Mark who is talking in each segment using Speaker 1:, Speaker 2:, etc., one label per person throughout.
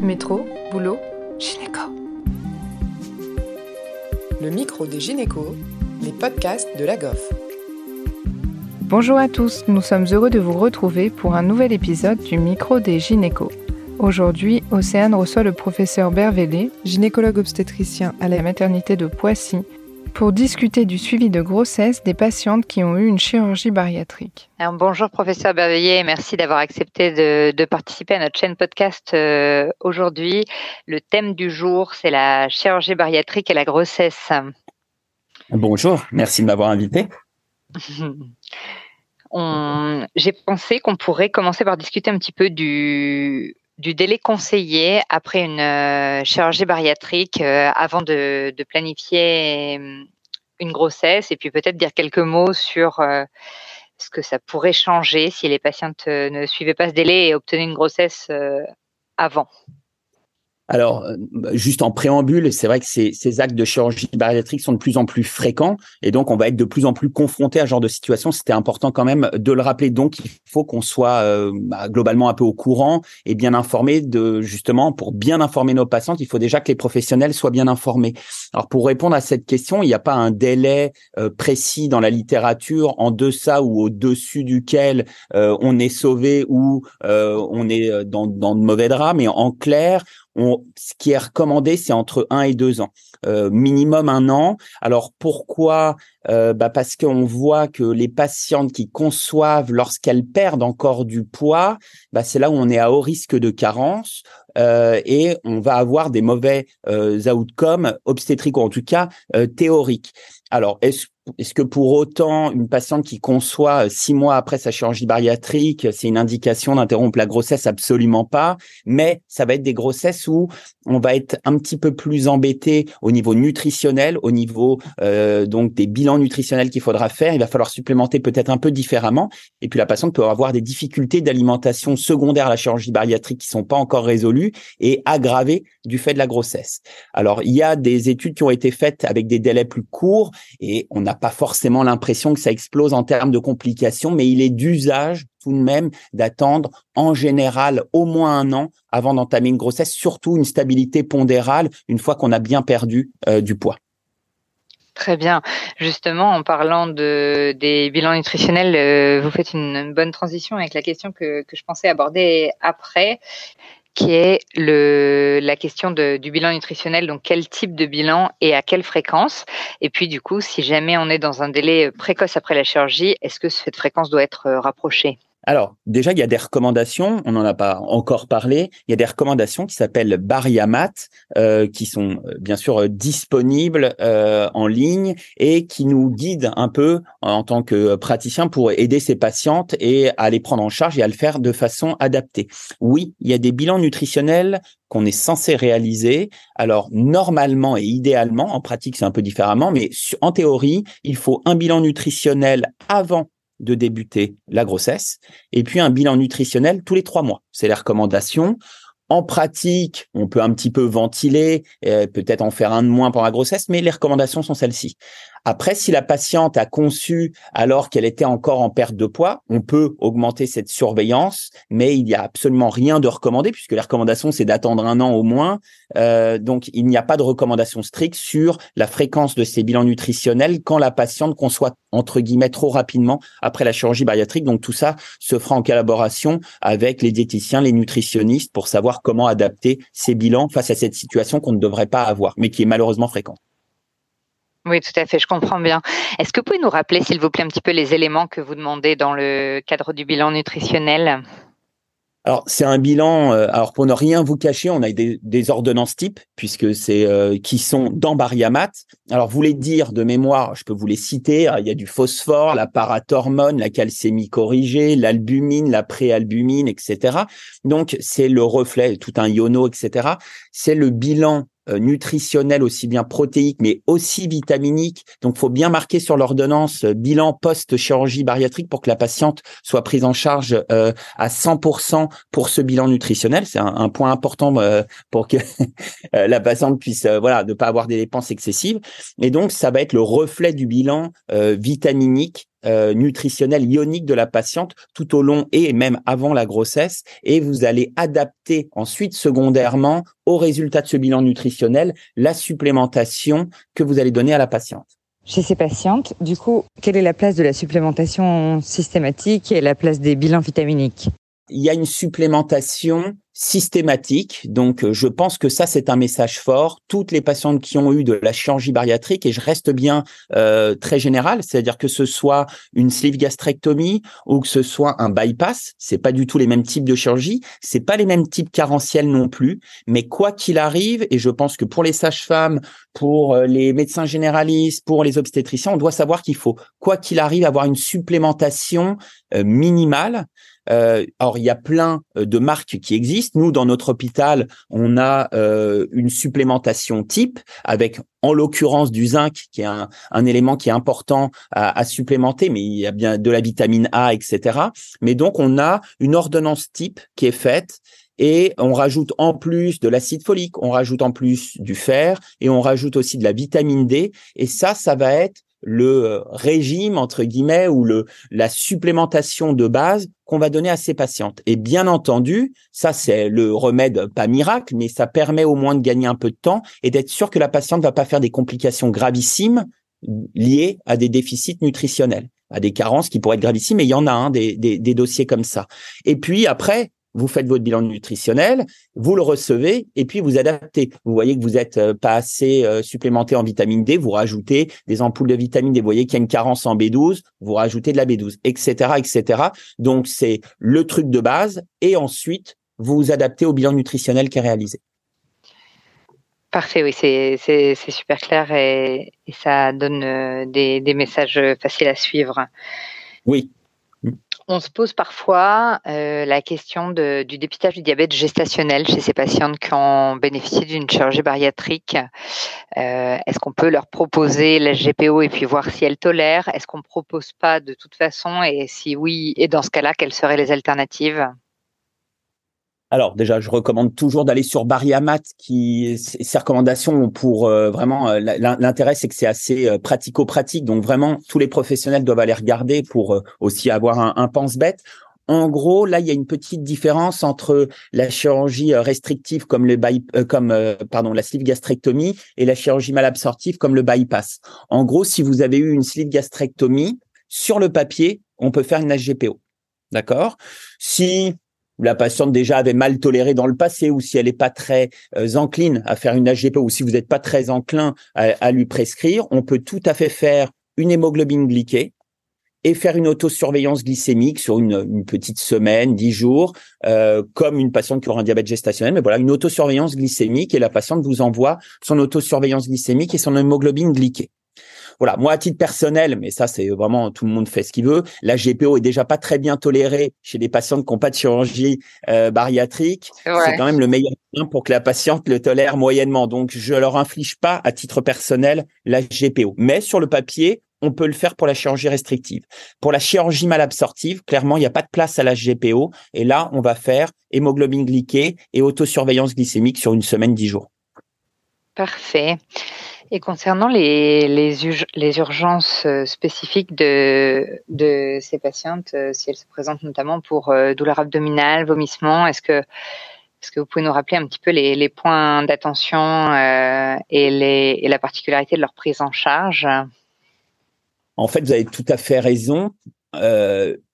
Speaker 1: Métro, boulot, gynéco.
Speaker 2: Le micro des gynécos, les podcasts de la GOF.
Speaker 1: Bonjour à tous, nous sommes heureux de vous retrouver pour un nouvel épisode du micro des gynécos. Aujourd'hui, Océane reçoit le professeur Bervélé, gynécologue obstétricien à la maternité de Poissy, pour discuter du suivi de grossesse des patientes qui ont eu une chirurgie bariatrique.
Speaker 3: bonjour professeur Berveillé, merci d'avoir accepté de, participer à notre chaîne podcast euh, aujourd'hui. Le thème du jour, c'est la chirurgie bariatrique et la grossesse.
Speaker 4: Bonjour, merci de m'avoir invité.
Speaker 3: J'ai pensé qu'on pourrait commencer par discuter un petit peu du, du délai conseillé après une euh, chirurgie bariatrique euh, avant de, planifier euh, une grossesse et puis peut-être dire quelques mots sur ce que ça pourrait changer si les patientes ne suivaient pas ce délai et obtenaient une grossesse avant.
Speaker 4: Alors, euh, juste en préambule, c'est vrai que ces, ces, actes de chirurgie bariatrique sont de plus en plus fréquents et donc on va être de plus en plus confronté à ce genre de situation. C'était important quand même de le rappeler. Donc, il faut qu'on soit euh, bah, globalement un peu au courant et bien informé de justement pour bien informer nos patientes, il faut déjà que les professionnels soient bien informés. Alors, pour répondre à cette question, il n'y a pas un délai euh, précis dans la littérature en deçà ou au-dessus duquel on est sauvé ou on est dans, dans de mauvais draps, mais en clair, ce qui est recommandé, c'est entre un et deux ans, euh, minimum un an. Alors pourquoi? Euh, bah Parce qu'on voit que les patientes qui conçoivent lorsqu'elles perdent encore du poids, bah c'est là où on est à haut risque de carence. Euh, et on va avoir des mauvais euh, outcomes obstétriques ou en tout cas euh, théoriques. Alors, est-ce que pour autant, une patiente qui conçoit euh, six mois après sa chirurgie bariatrique, c'est une indication d'interrompre la grossesse? Absolument pas. Mais ça va être des grossesses où on va être un petit peu plus embêté au niveau nutritionnel, au niveau euh, donc des bilans nutritionnels qu'il faudra faire. Il va falloir supplémenter peut-être un peu différemment. Et puis la patiente peut avoir des difficultés d'alimentation secondaire à la chirurgie bariatrique qui sont pas encore résolues et aggravées du fait de la grossesse. Alors il y a des études qui ont été faites avec des délais plus courts et on n'a pas forcément l'impression que ça explose en termes de complications, mais il est d'usage tout de même d'attendre en général au moins un an avant d'entamer une grossesse, surtout une stabilité pondérale une fois qu'on a bien perdu euh, du poids.
Speaker 3: Très bien. Justement, en parlant de, des bilans nutritionnels, euh, vous faites une, bonne transition avec la question que, que je pensais aborder après qui est le, la question de, du bilan nutritionnel, donc quel type de bilan et à quelle fréquence? Et puis du coup, si jamais on est dans un délai précoce après la chirurgie, est-ce que cette fréquence doit être euh, rapprochée?
Speaker 4: Alors, déjà, il y a des recommandations, on n'en a pas encore parlé, il y a des recommandations qui s'appellent Bariamat, euh, qui sont euh, bien sûr euh, disponibles euh, en ligne et qui nous guident un peu en tant que praticien pour aider ces patientes et à les prendre en charge et à le faire de façon adaptée. Oui, il y a des bilans nutritionnels qu'on est censé réaliser. Alors, normalement et idéalement, en pratique, c'est un peu différemment, mais en théorie, il faut un bilan nutritionnel avant de débuter la grossesse, et puis un bilan nutritionnel tous les trois mois. C'est les recommandations. En pratique, on peut un petit peu ventiler, peut-être en faire un de moins pendant la grossesse, mais les recommandations sont celles-ci. Après, si la patiente a conçu alors qu'elle était encore en perte de poids, on peut augmenter cette surveillance, mais il n'y a absolument rien de recommandé puisque la recommandation c'est d'attendre un an au moins. Euh, donc, il n'y a pas de recommandation stricte sur la fréquence de ces bilans nutritionnels quand la patiente conçoit entre guillemets trop rapidement après la chirurgie bariatrique. Donc, tout ça se fera en collaboration avec les diététiciens, les nutritionnistes pour savoir comment adapter ces bilans face à cette situation qu'on ne devrait pas avoir, mais qui est malheureusement fréquente.
Speaker 3: Oui, tout à fait, je comprends bien. Est-ce que vous pouvez nous rappeler, s'il vous plaît, un petit peu les éléments que vous demandez dans le cadre du bilan nutritionnel?
Speaker 4: Alors c'est un bilan. Euh, alors pour ne rien vous cacher, on a des, des ordonnances types puisque c'est euh, qui sont dans Bariamat. Alors vous les dire de mémoire, je peux vous les citer. il y a du phosphore, la parathormone, la calcémie corrigée, l'albumine, la préalbumine, etc. Donc c'est le reflet, tout un iono, etc. C'est le bilan euh, nutritionnel aussi bien protéique mais aussi vitaminique. Donc, faut bien marquer sur l'ordonnance euh, bilan post-chirurgie bariatrique pour que la patiente soit prise en charge euh, à 100% pour ce bilan nutritionnel. C'est un, point important pour que la patiente puisse, voilà, ne pas avoir des dépenses excessives. Et donc, ça va être le reflet du bilan vitaminique euh, nutritionnel ionique de la patiente tout au long et même avant la grossesse et vous allez adapter ensuite secondairement au résultat de ce bilan nutritionnel la supplémentation que vous allez donner à la patiente.
Speaker 3: Chez ces patientes, du coup, quelle est la place de la supplémentation systématique et la place des bilans vitaminiques?
Speaker 4: Il y a une supplémentation systématique. Donc, euh, je pense que ça, c'est un message fort. Toutes les patientes qui ont eu de la chirurgie bariatrique, et je reste bien euh, très général, c'est-à-dire que ce soit une sleeve gastrectomie ou que ce soit un bypass, c'est pas du tout les mêmes types de chirurgie, c'est pas les mêmes types carentiels non plus. Mais quoi qu'il arrive, et je pense que pour les sages-femmes, pour euh, les médecins généralistes, pour les obstétriciens, on doit savoir qu'il faut, quoi qu'il arrive, avoir une supplémentation minimale euh, alors, il y a plein euh, de marques qui existent. Nous, dans notre hôpital, on a euh, une supplémentation type avec, en l'occurrence, du zinc, qui est un, un élément qui est important à, à, supplémenter, mais il y a bien de la vitamine A, etc. Mais donc, on a une ordonnance type qui est faite et on rajoute en plus de l'acide folique, on rajoute en plus du fer et on rajoute aussi de la vitamine D. Et ça, ça va être le euh, régime entre guillemets ou le la supplémentation de base qu'on va donner à ces patientes. Et bien entendu, ça c'est le remède pas miracle, mais ça permet au moins de gagner un peu de temps et d'être sûr que la patiente va pas faire des complications gravissimes liées à des déficits nutritionnels, à des carences qui pourraient être gravissimes. Et il y en a un des, des, des dossiers comme ça. Et puis après, vous faites votre bilan nutritionnel, vous le recevez et puis vous adaptez. Vous voyez que vous n'êtes euh, pas assez euh, supplémenté en vitamine D, vous rajoutez des ampoules de vitamine D. Vous voyez qu'il y a une carence en B12, vous rajoutez de la B12, etc., etc. Donc c'est le truc de base et ensuite vous vous adaptez au bilan nutritionnel qui est réalisé.
Speaker 3: Parfait, oui, c'est super clair et, ça donne euh, des, des messages faciles à suivre.
Speaker 4: Oui,
Speaker 3: on se pose parfois euh, la question du dépistage du diabète gestationnel chez ces patientes qui ont bénéficié d'une chirurgie bariatrique. Euh, est-ce qu'on peut leur proposer la GPO et puis voir si elles tolèrent Est-ce qu'on ne propose pas de toute façon? Et si oui, et dans ce cas-là, quelles seraient les alternatives?
Speaker 4: Alors déjà, je recommande toujours d'aller sur Bariamat, qui ses recommandations pour euh, vraiment euh, l'intérêt, c'est que c'est assez euh, pratico-pratique. Donc vraiment, tous les professionnels doivent aller regarder pour aussi avoir un, un pense-bête. En gros, là, il y a une petite différence entre la chirurgie restrictive comme le comme pardon la sleeve gastrectomie et la chirurgie malabsorptive comme le bypass. En gros, si vous avez eu une sleeve gastrectomie, sur le papier, on peut faire une HGPO. D'accord? Si la patiente déjà avait mal toléré dans le passé ou si elle n'est pas très euh, encline à faire une HGP ou si vous n'êtes pas très enclin à, lui prescrire, on peut tout à fait faire une hémoglobine glyquée et faire une autosurveillance glycémique sur une, petite semaine, dix jours, euh, comme une patiente qui aura un diabète gestationnel. Mais voilà, une autosurveillance glycémique et la patiente vous envoie son autosurveillance glycémique et son hémoglobine glyquée. Voilà, moi à titre personnel, mais ça c'est vraiment tout le monde fait ce qu'il veut. La GPO est déjà pas très bien tolérée chez des patients qui n'ont pas de chirurgie euh, bariatrique. C'est quand même le meilleur moyen pour que la patiente le tolère moyennement. Donc je leur inflige pas à titre personnel la GPO, mais sur le papier. On peut le faire pour la chirurgie restrictive. Pour la chirurgie malabsorptive, clairement, il n'y a pas de place à la GPO. Et là, on va faire hémoglobine glyquée et autosurveillance glycémique sur une semaine, dix jours.
Speaker 3: Parfait. Et concernant les, les, urgences euh, spécifiques de, ces patientes, euh, si elles se présentent notamment pour euh, douleur abdominale, vomissement, est-ce que, est-ce que vous pouvez nous rappeler un petit peu les, points d'attention et, les, et la particularité de leur prise en charge?
Speaker 4: En fait, vous avez tout à fait raison.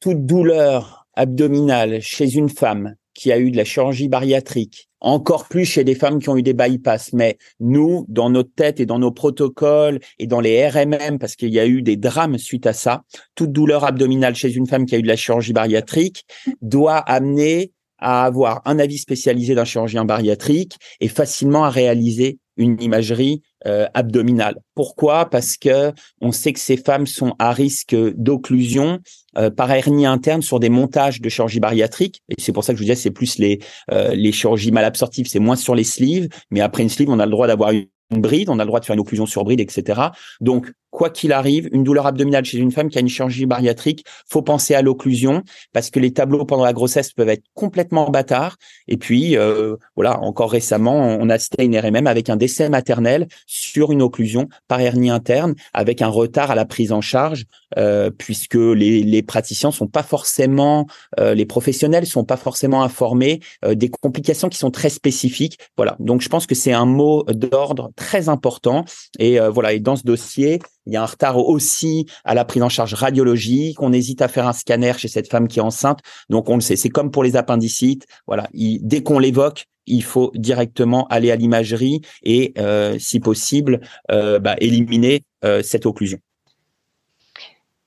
Speaker 4: toute douleur abdominale chez une femme qui a eu de la chirurgie bariatrique, encore plus chez des femmes qui ont eu des bypass. Mais nous, dans notre tête et dans nos protocoles et dans les RMM, parce qu'il y a eu des drames suite à ça, toute douleur abdominale chez une femme qui a eu de la chirurgie bariatrique doit amener à avoir un avis spécialisé d'un chirurgien bariatrique et facilement à réaliser une imagerie euh, abdominale. Pourquoi? Parce que on sait que ces femmes sont à risque d'occlusion euh, par hernie interne sur des montages de chirurgie bariatrique. Et c'est pour ça que je vous disais, c'est plus les euh, les chirurgies malabsorptives, c'est moins sur les sleeves. Mais après une sleeve, on a le droit d'avoir une bride, on a le droit de faire une occlusion sur bride, etc. Donc, quoi qu'il arrive, une douleur abdominale chez une femme qui a une chirurgie bariatrique, faut penser à l'occlusion parce que les tableaux pendant la grossesse peuvent être complètement bâtards. Et puis, euh, voilà, encore récemment, on a cité une RMM avec un décès maternel sur une occlusion par hernie interne avec un retard à la prise en charge euh, puisque les, les praticiens sont pas forcément, euh, les professionnels sont pas forcément informés euh, des complications qui sont très spécifiques. Voilà, donc je pense que c'est un mot d'ordre très important. Et voilà, et dans ce dossier, il y a un retard aussi à la prise en charge radiologique. On hésite à faire un scanner chez cette femme qui est enceinte. Donc on le sait, c'est comme pour les appendicites. Voilà, dès qu'on l'évoque, il faut directement aller à l'imagerie et, si possible, bah, éliminer cette occlusion.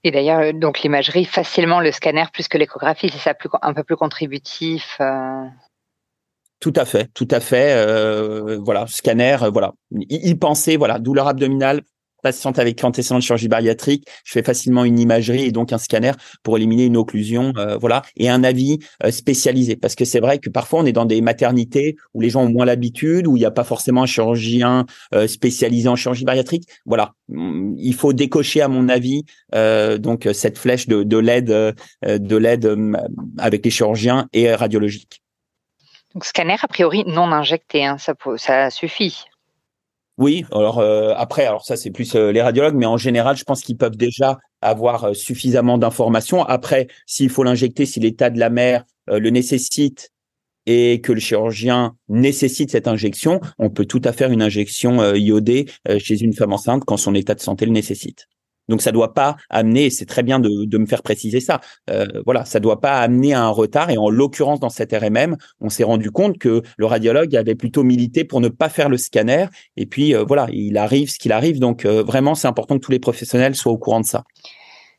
Speaker 3: Et d'ailleurs, euh, donc l'imagerie, facilement le scanner plus que l'échographie, c'est ça un peu plus contributif. Euh.
Speaker 4: Tout à fait, tout à fait. Euh, voilà, scanner, voilà. Y, penser, voilà, douleur abdominale, patiente avec antécédent de chirurgie bariatrique, je fais facilement une imagerie et donc un scanner pour éliminer une occlusion, euh, voilà, et un avis euh, spécialisé. Parce que c'est vrai que parfois on est dans des maternités où les gens ont moins l'habitude, où il n'y a pas forcément un chirurgien euh, spécialisé en chirurgie bariatrique. Voilà, mm, il faut décocher à mon avis donc cette flèche de, de l'aide, de l'aide avec les chirurgiens et radiologiques.
Speaker 3: Donc scanner a priori non injecté, hein, ça suffit.
Speaker 4: Oui, alors euh, après, alors ça c'est plus euh, les radiologues, mais en général, je pense qu'ils peuvent déjà avoir euh, suffisamment d'informations. Après, s'il faut l'injecter, si l'état de la mère le nécessite et que le chirurgien nécessite cette injection, on peut tout à faire une injection iodée chez une femme enceinte quand son état de santé le nécessite. Donc ça doit pas amener, c'est très bien de, de, me faire préciser ça. Euh, voilà, ça doit pas amener à un retard. Et en l'occurrence dans cette RMM, on s'est rendu compte que le radiologue avait plutôt milité pour ne pas faire le scanner. Et puis euh, voilà, il arrive ce qu'il arrive. Donc euh, vraiment, c'est important que tous les professionnels soient au courant de ça.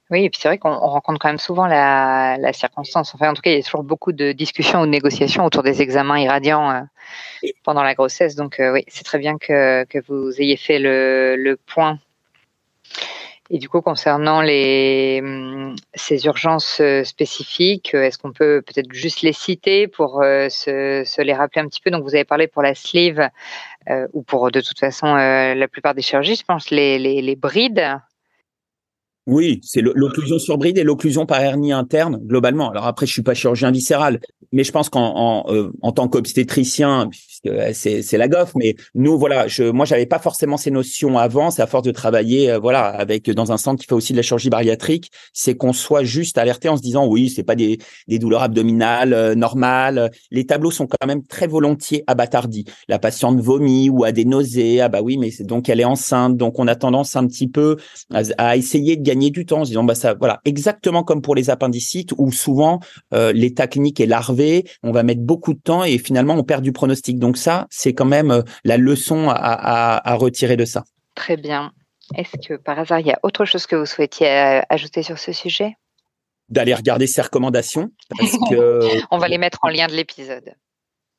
Speaker 3: Oui, et puis c'est vrai qu'on rencontre quand même souvent la, la, circonstance. Enfin, en tout cas, il y a toujours beaucoup de discussions ou de négociations autour des examens irradiants pendant la grossesse. Donc oui, c'est très bien que, que vous ayez fait le, le point et du coup, concernant les, hum, ces urgences euh, spécifiques, euh, est-ce qu'on peut peut-être juste les citer pour euh, se, se, les rappeler un petit peu? Donc, vous avez parlé pour la sleeve ou pour de toute façon la plupart des chirurgies, je pense, les, les, les brides.
Speaker 4: Oui, c'est l'occlusion sur bride et l'occlusion par hernie interne globalement. Alors après, je suis pas chirurgien viscéral, mais je pense qu'en en, en tant qu'obstétricien, c'est la goffe. Mais nous, voilà, je, moi, j'avais pas forcément ces notions avant. C'est à force de travailler, euh, voilà, avec dans un centre qui fait aussi de la chirurgie bariatrique, c'est qu'on soit juste alerté en se disant, oui, c'est pas des, des douleurs abdominales euh, normales. Les tableaux sont quand même très volontiers abattardis. La patiente vomit ou a des nausées. Ah bah oui, mais donc elle est enceinte. Donc on a tendance un petit peu à, essayer de gagner du temps en se disant, bah ça, voilà, exactement comme pour les appendicites où souvent euh, l'état clinique est larvé, on va mettre beaucoup de temps et finalement on perd du pronostic. Donc ça, c'est quand même euh, la leçon à, retirer de ça.
Speaker 3: Très bien. Est-ce que par hasard, il y a autre chose que vous souhaitiez euh, ajouter sur ce sujet?
Speaker 4: D'aller regarder ces recommandations.
Speaker 3: On va les mettre en lien de l'épisode.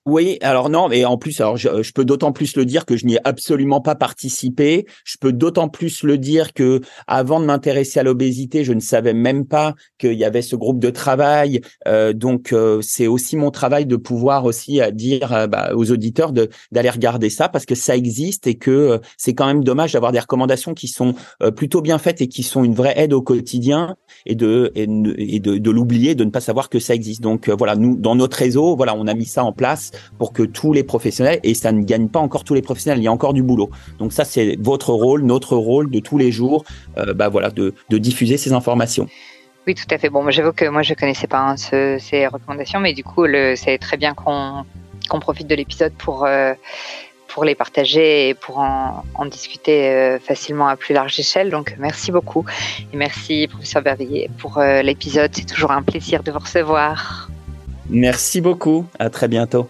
Speaker 4: Oui, alors non, mais en plus, alors je, peux d'autant plus le dire que je n'y ai absolument pas participé. Je peux d'autant plus le dire que avant de m'intéresser à l'obésité, je ne savais même pas qu'il y avait ce groupe de travail. Euh, donc euh, c'est aussi mon travail de pouvoir aussi euh, dire bah, aux auditeurs d'aller regarder ça parce que ça existe et que c'est quand même dommage d'avoir des recommandations qui sont plutôt bien faites et qui sont une vraie aide au quotidien et de et de, de l'oublier, de ne pas savoir que ça existe. Donc voilà, nous dans notre réseau, voilà, on a mis ça en place pour que tous les professionnels, et ça ne gagne pas encore tous les professionnels, il y a encore du boulot. Donc ça, c'est votre rôle, notre rôle de tous les jours, euh, bah voilà, de, diffuser ces informations.
Speaker 3: Oui, tout à fait. Bon, j'avoue que moi, je connaissais pas hein, ces recommandations, mais du coup, c'est très bien qu'on profite de l'épisode pour, euh, pour les partager et pour en, discuter euh, facilement à plus large échelle. Donc, merci beaucoup. Et merci, professeur Bervillier, pour l'épisode. C'est toujours un plaisir de vous recevoir.
Speaker 4: Merci beaucoup. À très bientôt.